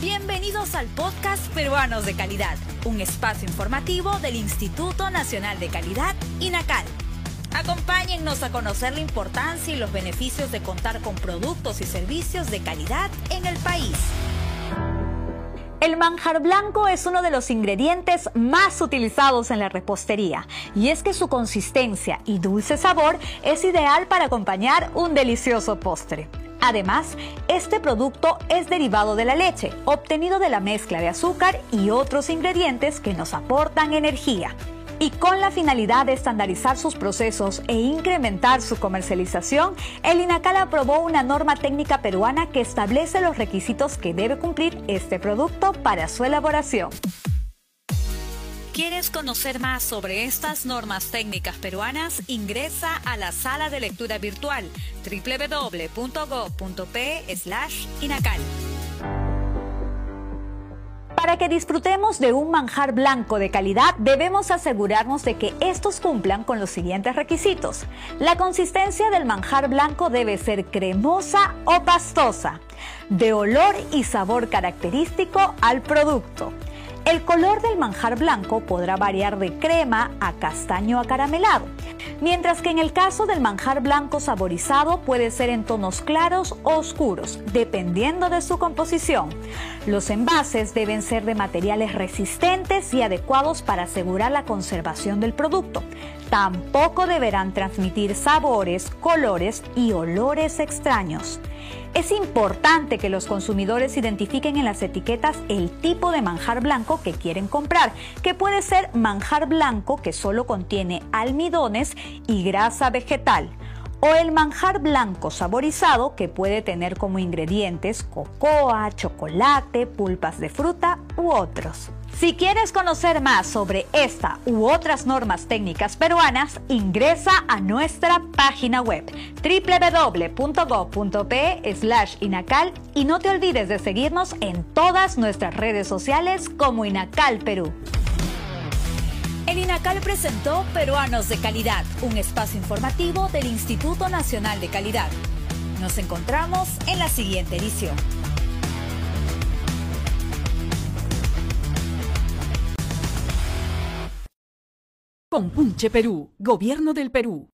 Bienvenidos al podcast Peruanos de Calidad, un espacio informativo del Instituto Nacional de Calidad, INACAL. Acompáñennos a conocer la importancia y los beneficios de contar con productos y servicios de calidad en el país. El manjar blanco es uno de los ingredientes más utilizados en la repostería y es que su consistencia y dulce sabor es ideal para acompañar un delicioso postre. Además, este producto es derivado de la leche, obtenido de la mezcla de azúcar y otros ingredientes que nos aportan energía. Y con la finalidad de estandarizar sus procesos e incrementar su comercialización, el INACAL aprobó una norma técnica peruana que establece los requisitos que debe cumplir este producto para su elaboración. ¿Quieres conocer más sobre estas normas técnicas peruanas? Ingresa a la sala de lectura virtual www.go.p/inacal. Para que disfrutemos de un manjar blanco de calidad, debemos asegurarnos de que estos cumplan con los siguientes requisitos. La consistencia del manjar blanco debe ser cremosa o pastosa, de olor y sabor característico al producto. El color del manjar blanco podrá variar de crema a castaño acaramelado, mientras que en el caso del manjar blanco saborizado puede ser en tonos claros o oscuros, dependiendo de su composición. Los envases deben ser de materiales resistentes y adecuados para asegurar la conservación del producto. Tampoco deberán transmitir sabores, colores y olores extraños. Es importante que los consumidores identifiquen en las etiquetas el tipo de manjar blanco que quieren comprar, que puede ser manjar blanco que solo contiene almidones y grasa vegetal o el manjar blanco saborizado que puede tener como ingredientes cocoa, chocolate, pulpas de fruta u otros. Si quieres conocer más sobre esta u otras normas técnicas peruanas, ingresa a nuestra página web www.go.pe/inacal y no te olvides de seguirnos en todas nuestras redes sociales como Inacal Perú. El INACAL presentó Peruanos de Calidad, un espacio informativo del Instituto Nacional de Calidad. Nos encontramos en la siguiente edición. Compunche Perú, Gobierno del Perú.